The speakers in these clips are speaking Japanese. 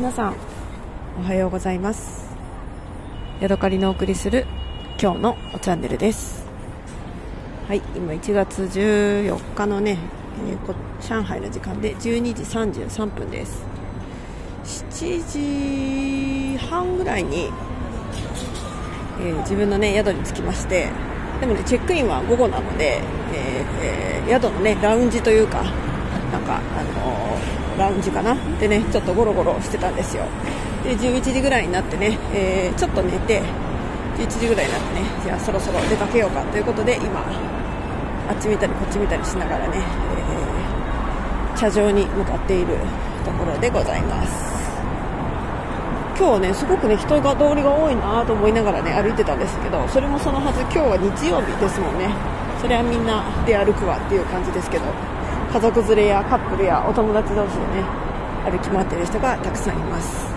皆さんおはようございます。ヤドカリのお送りする今日のおチャンネルです。はい今1月14日のね、え、上海の時間で12時33分です。7時半ぐらいに、えー、自分のね宿に着きましてでもねチェックインは午後なので、えー、宿のねラウンジというかなんかあのー、ラウンジかな？でねちょっとゴロゴロしてたんですよ。で11時ぐらいになってね、えー、ちょっと寝て11時ぐらいになってねじゃあそろそろ出かけようかということで今あっち見たりこっち見たりしながらね、えー、茶場に向かっているところでございます。今日はねすごくね人が通りが多いなと思いながらね歩いてたんですけどそれもそのはず今日は日曜日ですもんね。それはみんな出歩くわっていう感じですけど。家族連れやカップルやお友達同士でね歩き回っている人がたくさんいます。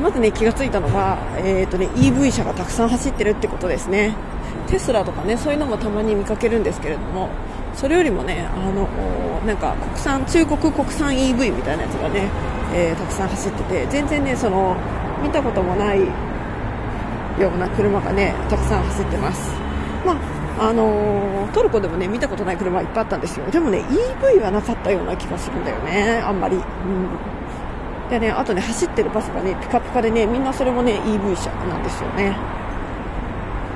まずね気がついたのが、えーとね、EV 車がたくさん走ってるってことですね。テスラとかねそういうのもたまに見かけるんですけれどもそれよりもねあのなんか国産中国国産 EV みたいなやつがね、えー、たくさん走ってて全然ねその見たこともないような車がねたくさん走ってます。まああの、トルコでもね見たことない車いっぱいあったんですよ。でもね EV はなかったような気がするんだよね。あんまり、うん、でねあとね走ってるバスがねピカピカでねみんなそれもね EV 車なんですよね。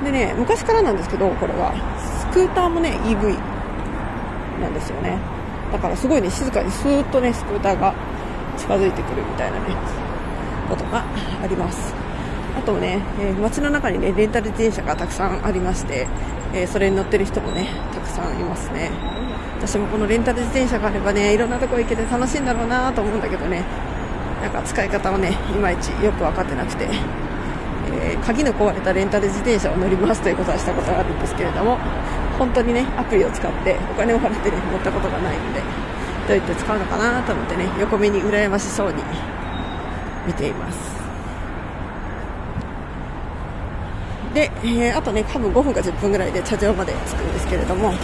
でね昔からなんですけどこれは。スクーターもね EV なんですよね。だからすごいね静かにスーッとねスクーターが近づいてくるみたいなねことがあります。あとね、えー、街の中にねレンタル自転車がたくさんありましてえー、それに乗ってる人もねたくさんいますね。私もこのレンタル自転車があればねいろんなとこ行けて楽しいんだろうなと思うんだけどね。なんか使い方はねいまいちよく分かってなくて、えー、鍵の壊れたレンタル自転車を乗りますということはしたことがあるんですけれども本当にねアプリを使ってお金を払ってね乗ったことがないのでどうやって使うのかなと思ってね横目に羨ましそうに見ています。で、えー、あとね、多分5分か10分ぐらいで茶場まで着くんですけれども、え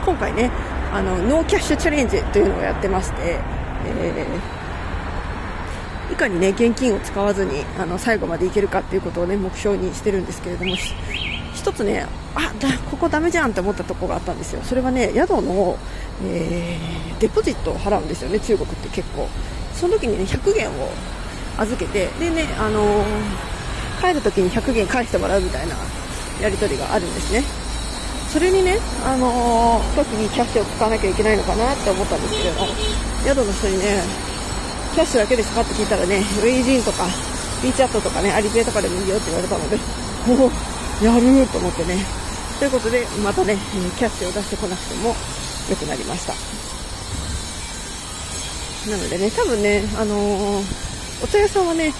ー、今回ね、あの、ノーキャッシュチャレンジというのをやってまして、えー、いかにね、現金を使わずに、あの、最後までいけるかっていうことをね、目標にしてるんですけれども、一つね、あ、だ、ここダメじゃんって思ったところがあったんですよ。それはね、宿の、えー、デポジットを払うんですよね、中国って結構。その時にね、100元を預けて、でね、あのー帰るときに100元返してもらうみたいなやり取りがあるんですね。それにね、あのー、時にキャッシュを使わなきゃいけないのかなって思ったんですけれど、宿の人にね、キャッシュだけですかって聞いたらね、ウェイジンとか、ーチャットとかね、アリペイとかでもいいよって言われたので、おお、やると思ってね。ということで、またね、キャッシュを出してこなくても良くなりました。なのでね、多分ね、あのー、お茶屋さんはね、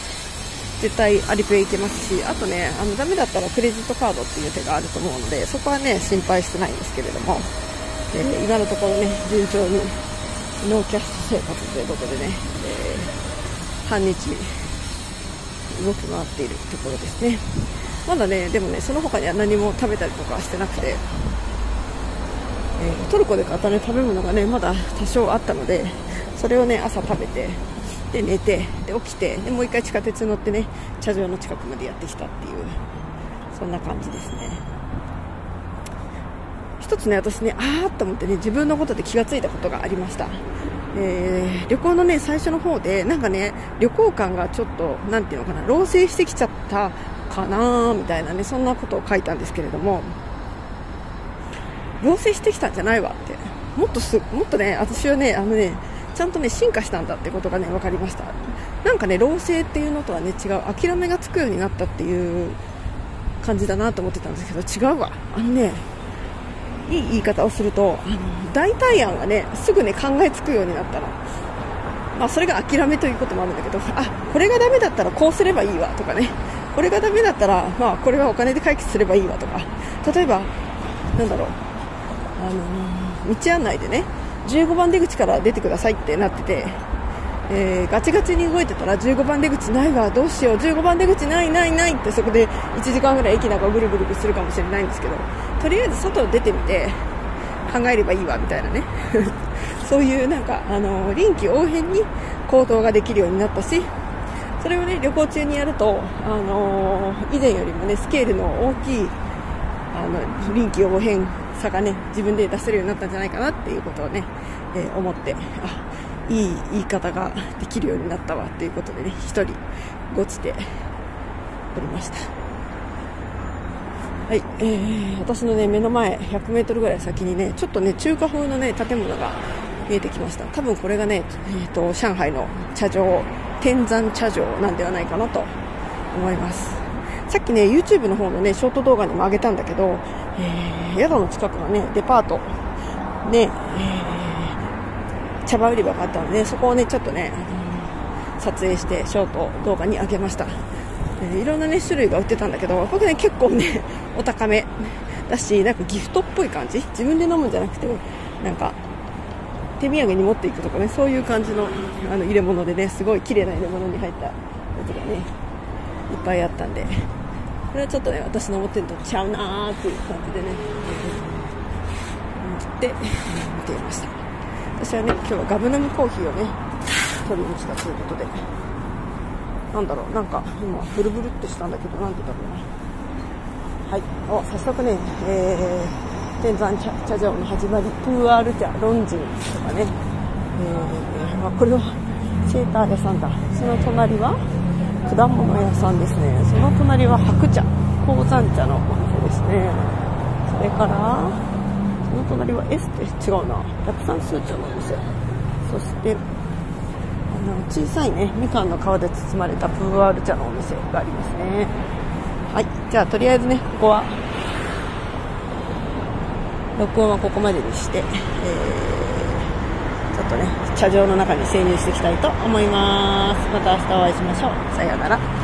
絶対アリペイいけますし、あとね、あの、ダメだったらクレジットカードっていう手があると思うので、そこはね、心配してないんですけれども、えー、今のところね、順調にノーキャッシュ生活ということでね、えー、半日動き回っているところですね。まだね、でもね、その他には何も食べたりとかしてなくて、えー、トルコで買ったね、食べ物がね、まだ多少あったので、それをね、朝食べて、で寝てで起きてでもう1回地下鉄乗ってね茶場の近くまでやってきたっていうそんな感じですね。一つね私ねああと思ってね自分のことで気がついたことがありました。えー、旅行のね最初の方でなんかね旅行感がちょっと何ていうのかな老成してきちゃったかなみたいなねそんなことを書いたんですけれども老成してきたんじゃないわって。もっとすもっとね私はねあのねちゃんとね進化したんだってことがね分かりました。なんかね老成っていうのとはね違う。諦めがつくようになったっていう感じだなと思ってたんですけど違うわ。あのねいい言い方をするとあの代替案がねすぐね考えつくようになったの。まあそれが諦めということもあるんだけどあこれがダメだったらこうすればいいわとかね。これがダメだったらまあこれはお金で解決すればいいわとか。例えばなんだろう。あの道案内でね15番出口から出てくださいってなってて、えー、ガチガチに動いてたら15番出口ないわどうしよう15番出口ないないないってそこで1時間ぐらい駅なんかぐるぐるするかもしれないんですけどとりあえず外出てみて考えればいいわみたいなね。そういうなんかあの臨機応変に行動ができるようになったしそれをね旅行中にやると、あの以前よりもねスケールの大きいあの臨機応変さがね自分で出せるようになったんじゃないかなっていうことをね、えー、思ってあいい言い方ができるようになったわっていうことでね1人ごちておりました。はい、えー、私のね目の前 100m ぐらい先にねちょっとね中華風のね建物が見えてきました。多分これがね、えーと、上海の茶城天山茶城なんではないかなと思います。さっきね YouTube の方のねショート動画にも上げたんだけど、えー、宿の近くのねデパートね、えー、茶葉売り場があったので、ね、そこをねちょっとね、あの撮影してショート動画に上げました。えいろんなね種類が売ってたんだけど僕ね結構ね お高め。だしなんかギフトっぽい感じ？自分で飲むんじゃなくてなんか手土産に持っていくとかねそういう感じのあの入れ物でねすごい綺麗な入れ物に入ったやつがねいっぱいあったんで。これはちょっとね私の思ってるとちゃうなーっていう感じでね。思って見ていました。私はね今日はガブナムコーヒーをね取りに来たということで。なんだろう、なんか今、ブルブルってしたんだけど、なんて言うんだろうな。はい、お早速ね、えー、天山茶茶城の始まり、プーアール茶、ロンジンとかね、えー、まあ、これはシェーター屋さんだ。その隣は果物屋さんですね。その隣は白茶、鉱山茶のお店ですね。それから、その隣はエステ、違うな、ラプサンスー茶のお店。そしてあ、の小さいねみかんの皮で包まれたプーアール茶のお店がありますねはいじゃあとりあえずねここは録音はここまでにして、えー、ちょっとね茶場の中に潜入していきたいと思います。また明日お会いしましょう。さようなら。